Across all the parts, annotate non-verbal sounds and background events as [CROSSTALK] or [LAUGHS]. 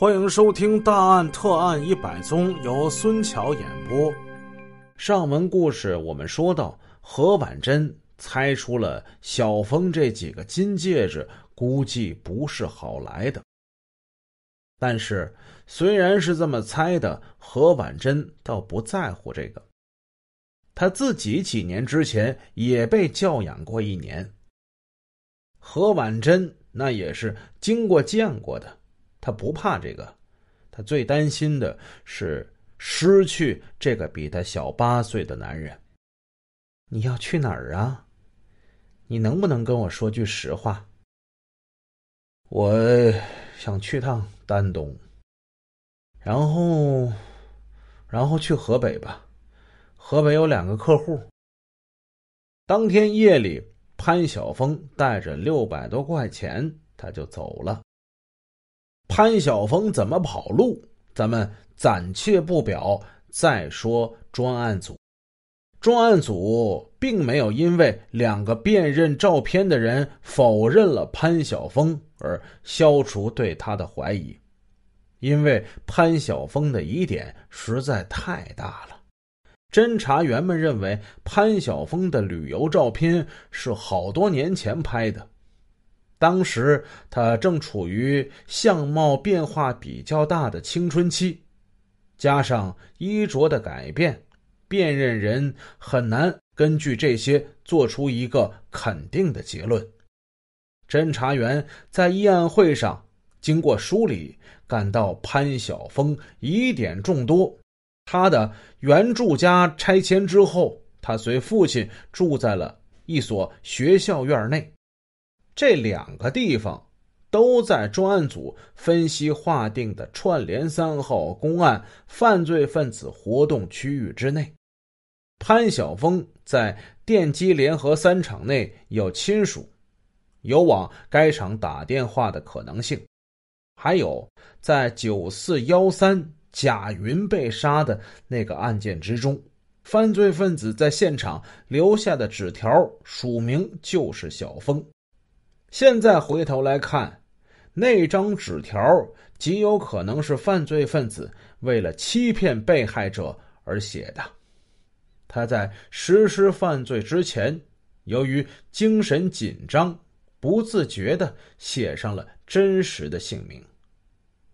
欢迎收听《大案特案一百宗》，由孙桥演播。上文故事我们说到，何婉珍猜出了小峰这几个金戒指估计不是好来的。但是虽然是这么猜的，何婉珍倒不在乎这个。他自己几年之前也被教养过一年。何婉珍那也是经过见过的。他不怕这个，他最担心的是失去这个比他小八岁的男人。你要去哪儿啊？你能不能跟我说句实话？我想去趟丹东，然后，然后去河北吧。河北有两个客户。当天夜里，潘晓峰带着六百多块钱，他就走了。潘晓峰怎么跑路？咱们暂且不表。再说专案组，专案组并没有因为两个辨认照片的人否认了潘晓峰而消除对他的怀疑，因为潘晓峰的疑点实在太大了。侦查员们认为潘晓峰的旅游照片是好多年前拍的。当时他正处于相貌变化比较大的青春期，加上衣着的改变，辨认人很难根据这些做出一个肯定的结论。侦查员在议案会上经过梳理，感到潘晓峰疑点众多。他的原住家拆迁之后，他随父亲住在了一所学校院内。这两个地方都在专案组分析划定的串联三号公案犯罪分子活动区域之内。潘晓峰在电机联合三厂内有亲属，有往该厂打电话的可能性。还有在九四幺三贾云被杀的那个案件之中，犯罪分子在现场留下的纸条署名就是小峰。现在回头来看，那张纸条极有可能是犯罪分子为了欺骗被害者而写的。他在实施犯罪之前，由于精神紧张，不自觉的写上了真实的姓名。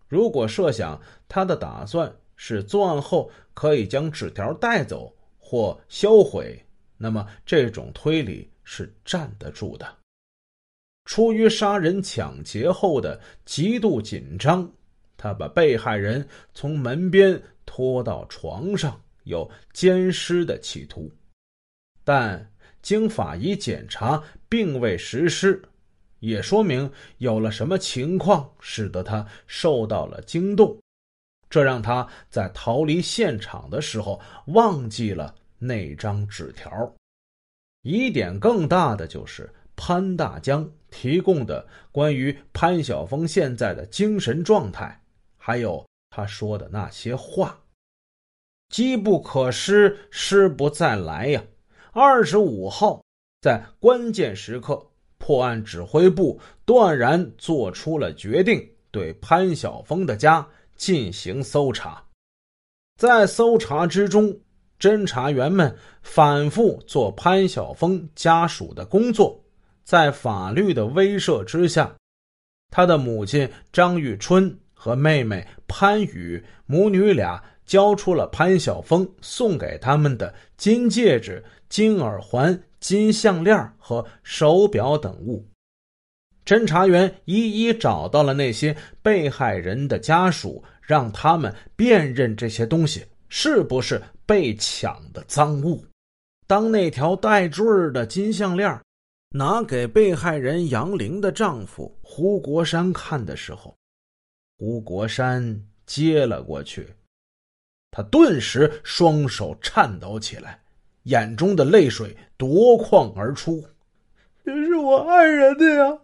如果设想他的打算是作案后可以将纸条带走或销毁，那么这种推理是站得住的。出于杀人抢劫后的极度紧张，他把被害人从门边拖到床上，有奸尸的企图。但经法医检查，并未实施，也说明有了什么情况使得他受到了惊动，这让他在逃离现场的时候忘记了那张纸条。疑点更大的就是潘大江。提供的关于潘晓峰现在的精神状态，还有他说的那些话，机不可失，失不再来呀！二十五号，在关键时刻，破案指挥部断然做出了决定，对潘晓峰的家进行搜查。在搜查之中，侦查员们反复做潘晓峰家属的工作。在法律的威慑之下，他的母亲张玉春和妹妹潘雨母女俩交出了潘晓峰送给他们的金戒指、金耳环、金项链和手表等物。侦查员一一找到了那些被害人的家属，让他们辨认这些东西是不是被抢的赃物。当那条带坠的金项链。拿给被害人杨玲的丈夫胡国山看的时候，胡国山接了过去，他顿时双手颤抖起来，眼中的泪水夺眶而出：“这是我爱人的呀，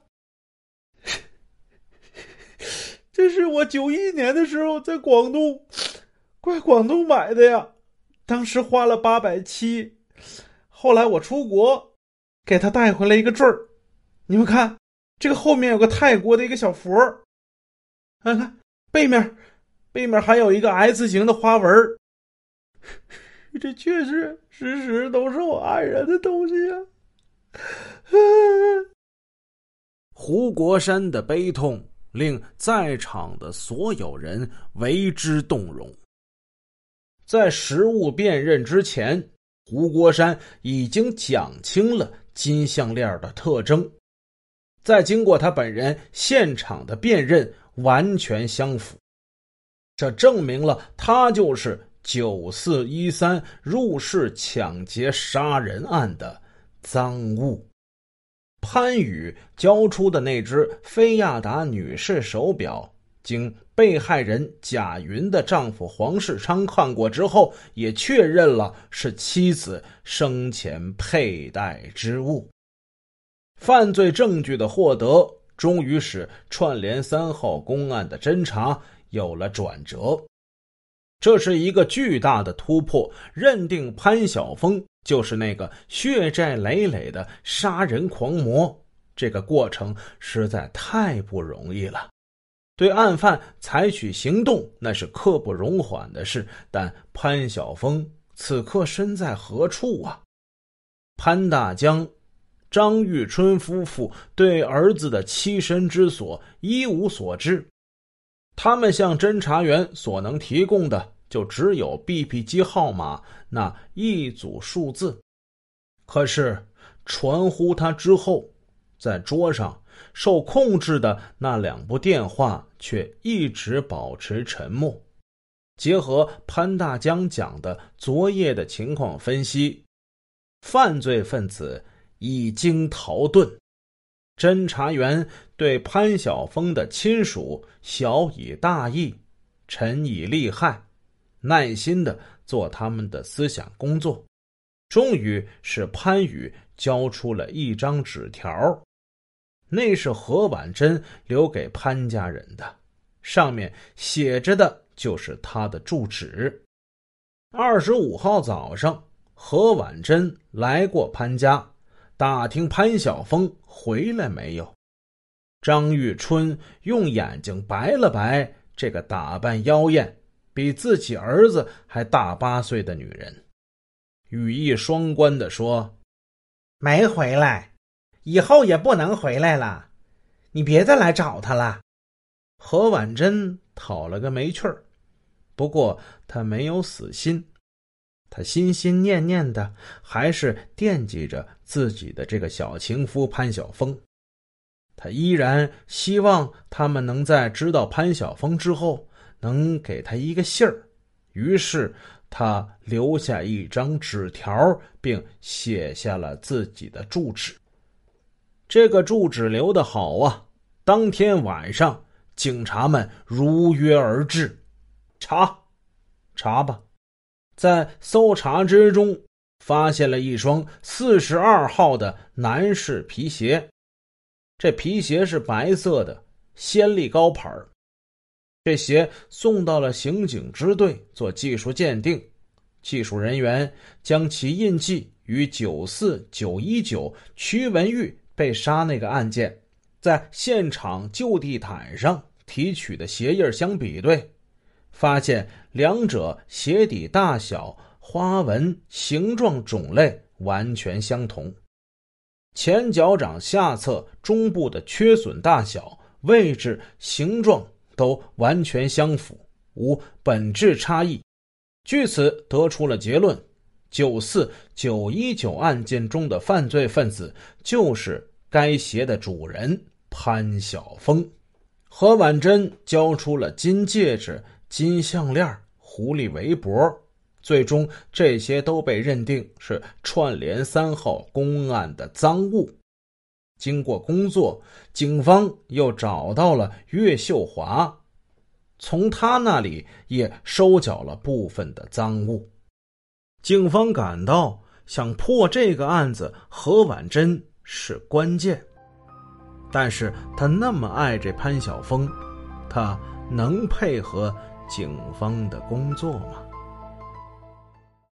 [LAUGHS] 这是我九一年的时候在广东，怪广东买的呀，当时花了八百七，后来我出国。”给他带回来一个坠儿，你们看，这个后面有个泰国的一个小佛儿，看看背面，背面还有一个 S 型的花纹 [LAUGHS] 这确实实实都是我爱人的东西啊！[LAUGHS] 胡国山的悲痛令在场的所有人为之动容。在实物辨认之前，胡国山已经讲清了金项链的特征。再经过他本人现场的辨认，完全相符，这证明了他就是九四一三入室抢劫杀人案的赃物。潘宇交出的那只菲亚达女士手表，经被害人贾云的丈夫黄世昌看过之后，也确认了是妻子生前佩戴之物。犯罪证据的获得，终于使串联三号公案的侦查有了转折。这是一个巨大的突破，认定潘晓峰就是那个血债累累的杀人狂魔。这个过程实在太不容易了。对案犯采取行动，那是刻不容缓的事。但潘晓峰此刻身在何处啊？潘大江。张玉春夫妇对儿子的栖身之所一无所知，他们向侦查员所能提供的就只有 BP 机号码那一组数字。可是传呼他之后，在桌上受控制的那两部电话却一直保持沉默。结合潘大江讲的昨夜的情况分析，犯罪分子。已经逃遁，侦查员对潘晓峰的亲属晓以大义，陈以利害，耐心的做他们的思想工作，终于使潘宇交出了一张纸条，那是何婉珍留给潘家人的，上面写着的就是他的住址。二十五号早上，何婉珍来过潘家。打听潘晓峰回来没有？张玉春用眼睛白了白这个打扮妖艳、比自己儿子还大八岁的女人，语意双关的说：“没回来，以后也不能回来了，你别再来找他了。”何婉珍讨了个没趣儿，不过她没有死心。他心心念念的还是惦记着自己的这个小情夫潘晓峰，他依然希望他们能在知道潘晓峰之后能给他一个信儿，于是他留下一张纸条，并写下了自己的住址。这个住址留的好啊！当天晚上，警察们如约而至，查，查吧。在搜查之中，发现了一双四十二号的男士皮鞋。这皮鞋是白色的，先例高牌这鞋送到了刑警支队做技术鉴定，技术人员将其印记与九四九一九屈文玉被杀那个案件在现场旧地毯上提取的鞋印相比对。发现两者鞋底大小、花纹、形状、种类完全相同，前脚掌下侧中部的缺损大小、位置、形状都完全相符，无本质差异。据此得出了结论：九四九一九案件中的犯罪分子就是该鞋的主人潘晓峰。何婉珍交出了金戒指。金项链、狐狸围脖，最终这些都被认定是串联三号公案的赃物。经过工作，警方又找到了岳秀华，从他那里也收缴了部分的赃物。警方感到，想破这个案子，何婉珍是关键。但是他那么爱这潘晓峰，他能配合？警方的工作吗？